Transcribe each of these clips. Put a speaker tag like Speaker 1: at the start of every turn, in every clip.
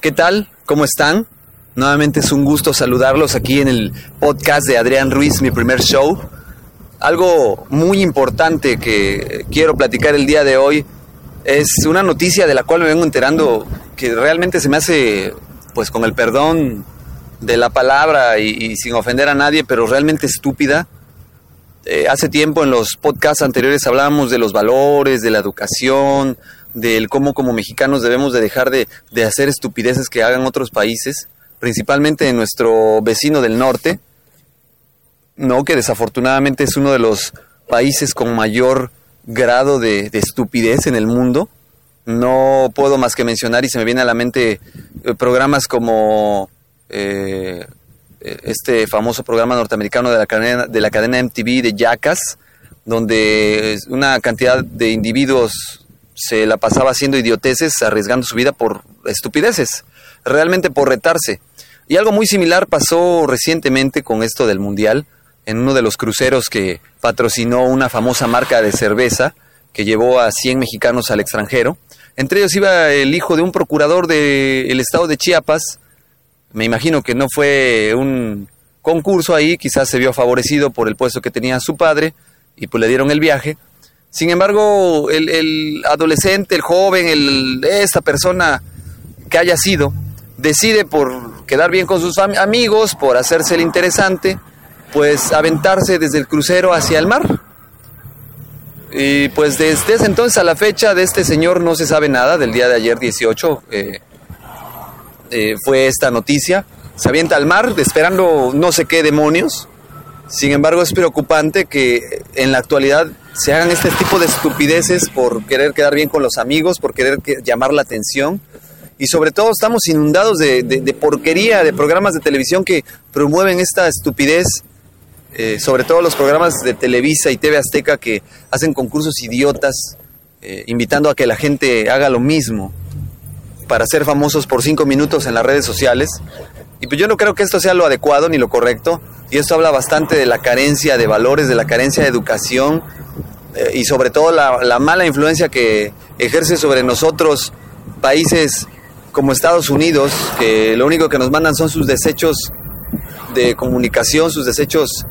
Speaker 1: ¿Qué tal? ¿Cómo están? Nuevamente es un gusto saludarlos aquí en el podcast de Adrián Ruiz, mi primer show. Algo muy importante que quiero platicar el día de hoy es una noticia de la cual me vengo enterando que realmente se me hace, pues con el perdón de la palabra y, sin ofender a nadie, pero realmente estúpida. Eh, hace tiempo en los podcasts anteriores hablábamos de los valores, de la educación, del cómo como mexicanos debemos de dejar de, de hacer estupideces que hagan otros países, principalmente en nuestro vecino del norte, no que desafortunadamente es uno de los países con mayor grado de, estupidez en el mundo. No puedo más que mencionar y se me viene a la mente eh, programas como eh, este famoso programa norteamericano de la cadena, de la cadena MTV de Jackass, donde una cantidad de individuos se la pasaba haciendo idioteces, arriesgando su vida por estupideces, realmente por retarse. Y algo muy similar pasó recientemente con esto del Mundial, en uno de los cruceros que patrocinó una famosa marca de cerveza que llevó a 100 mexicanos al extranjero. Entre ellos iba el hijo de un procurador del estado de Chiapas. Me imagino que no fue un concurso ahí, quizás se vio favorecido por el puesto que tenía su padre y pues le dieron el viaje. Sin embargo, el, adolescente, el joven, el, esta persona que haya sido, decide por quedar bien con sus amigos, por hacerse el interesante, pues aventarse desde el crucero hacia el mar. Y pues desde ese entonces a la fecha de este señor no se sabe nada, del día de ayer 18 eh, eh, fue esta noticia. Se avienta al mar esperando no sé qué demonios. Sin embargo es preocupante que en la actualidad se hagan este tipo de estupideces por querer quedar bien con los amigos, por querer llamar la atención. Y sobre todo estamos inundados de, porquería, de programas de televisión que promueven esta estupidez, eh, sobre todo los programas de Televisa y TV Azteca que hacen concursos idiotas, eh, invitando a que la gente haga lo mismo para ser famosos por cinco minutos en las redes sociales. Y pues yo no creo que esto sea lo adecuado ni lo correcto. Y esto habla bastante de la carencia de valores, de la carencia de educación y sobre todo la, mala influencia que ejerce sobre nosotros países como Estados Unidos, que lo único que nos mandan son sus desechos de comunicación, sus desechos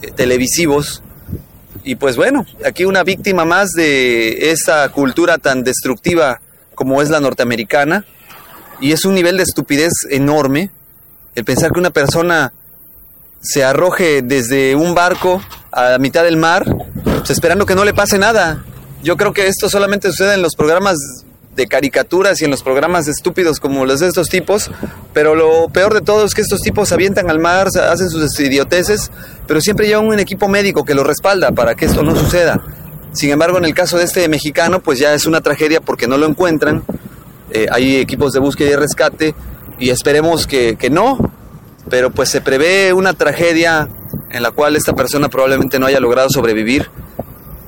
Speaker 1: eh, televisivos. Y pues bueno, aquí una víctima más de esa cultura tan destructiva como es la norteamericana. Y es un nivel de estupidez enorme el pensar que una persona se arroje desde un barco a la mitad del mar, pues, esperando que no le pase nada. Yo creo que esto solamente sucede en los programas de caricaturas y en los programas estúpidos como los de estos tipos, pero lo peor de todo es que estos tipos avientan al mar, hacen sus idioteces, pero siempre llevan un equipo médico que los respalda para que esto no suceda. Sin embargo, en el caso de este mexicano, pues ya es una tragedia porque no lo encuentran. Eh, hay equipos de búsqueda y rescate y esperemos que, que no, pero pues se prevé una tragedia en la cual esta persona probablemente no haya logrado sobrevivir.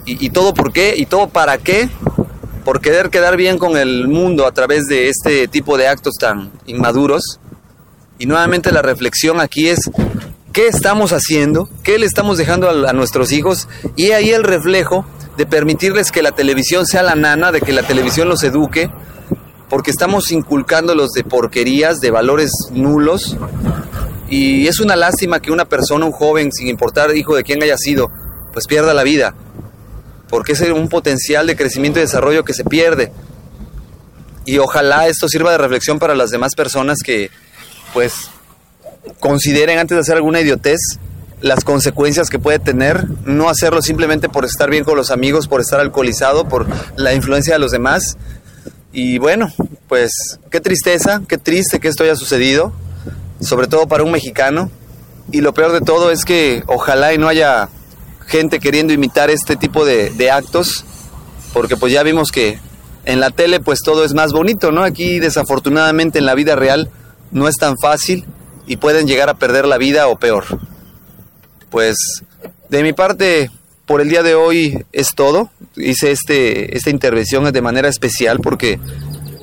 Speaker 1: ¿Y, todo por qué? ¿Y todo para qué? Por querer quedar bien con el mundo a través de este tipo de actos tan inmaduros. Y nuevamente la reflexión aquí es, ¿qué estamos haciendo? ¿Qué le estamos dejando a, a nuestros hijos? Y ahí el reflejo de permitirles que la televisión sea la nana, de que la televisión los eduque, porque estamos inculcándolos de porquerías, de valores nulos, y es una lástima que una persona, un joven, sin importar hijo de quién haya sido, pues pierda la vida. Porque es un potencial de crecimiento y desarrollo que se pierde. Y ojalá esto sirva de reflexión para las demás personas que, pues, consideren antes de hacer alguna idiotez las consecuencias que puede tener, no hacerlo simplemente por estar bien con los amigos, por estar alcoholizado, por la influencia de los demás. Y bueno, pues qué tristeza, qué triste que esto haya sucedido sobre todo para un mexicano. Y lo peor de todo es que ojalá y no haya gente queriendo imitar este tipo de, actos, porque pues ya vimos que en la tele pues todo es más bonito, ¿no? Aquí desafortunadamente en la vida real no es tan fácil y pueden llegar a perder la vida o peor. Pues de mi parte por el día de hoy es todo. Hice este, esta intervención de manera especial porque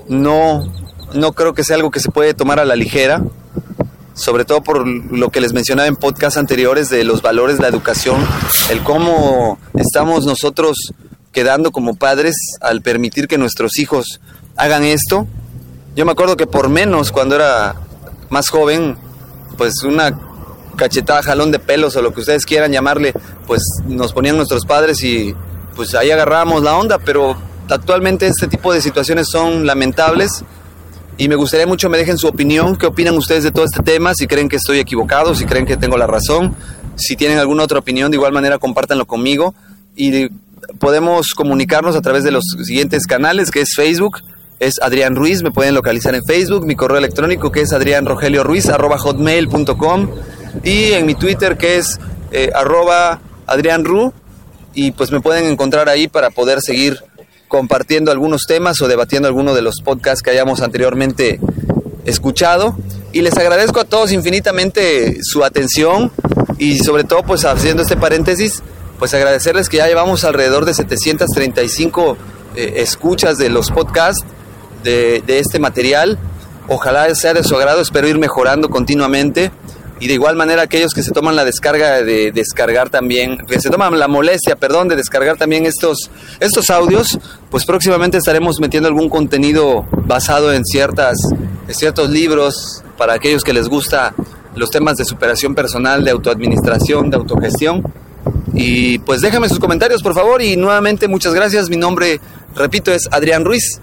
Speaker 1: no, no creo que sea algo que se puede tomar a la ligera sobre todo por lo que les mencionaba en podcasts anteriores de los valores de la educación, el cómo estamos nosotros quedando como padres al permitir que nuestros hijos hagan esto. Yo me acuerdo que por menos cuando era más joven, pues una cachetada, jalón de pelos o lo que ustedes quieran llamarle, pues nos ponían nuestros padres y pues ahí agarrábamos la onda, pero actualmente este tipo de situaciones son lamentables y me gustaría mucho me dejen su opinión, qué opinan ustedes de todo este tema, si creen que estoy equivocado, si creen que tengo la razón, si tienen alguna otra opinión, de igual manera compártanlo conmigo. Y podemos comunicarnos a través de los siguientes canales, que es Facebook, es Adrián Ruiz, me pueden localizar en Facebook, mi correo electrónico que es hotmail.com y en mi Twitter que es eh, adrianru y pues me pueden encontrar ahí para poder seguir compartiendo algunos temas o debatiendo algunos de los podcasts que hayamos anteriormente escuchado. Y les agradezco a todos infinitamente su atención y sobre todo pues haciendo este paréntesis, pues agradecerles que ya llevamos alrededor de 735 eh, escuchas de los podcasts de, de este material. Ojalá sea de su agrado, espero ir mejorando continuamente y de igual manera aquellos que se toman la descarga de descargar también, que se toman la molestia, perdón, de descargar también estos, estos audios, pues próximamente estaremos metiendo algún contenido basado en, ciertas, ciertos libros para aquellos que les gusta los temas de superación personal, de autoadministración, de autogestión. Y pues déjame sus comentarios, por favor, y nuevamente muchas gracias. Mi nombre, repito, es Adrián Ruiz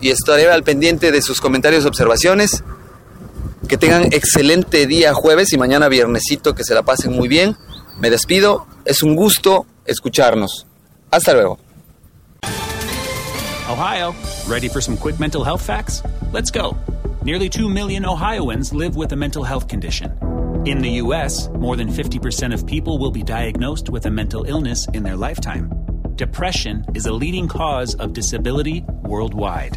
Speaker 1: y estaré al pendiente de sus comentarios observaciones. Que tengan excelente día jueves y mañana viernesito, que se la pasen muy bien. Me despido, es un gusto escucharnos. Hasta luego.
Speaker 2: Ohio, ready for some quick mental health facts? Let's go. Nearly 2 million Ohioans live with a mental health condition. In the U.S., more than 50% of people will be diagnosed with a mental illness in their lifetime. Depression is a leading cause of disability worldwide.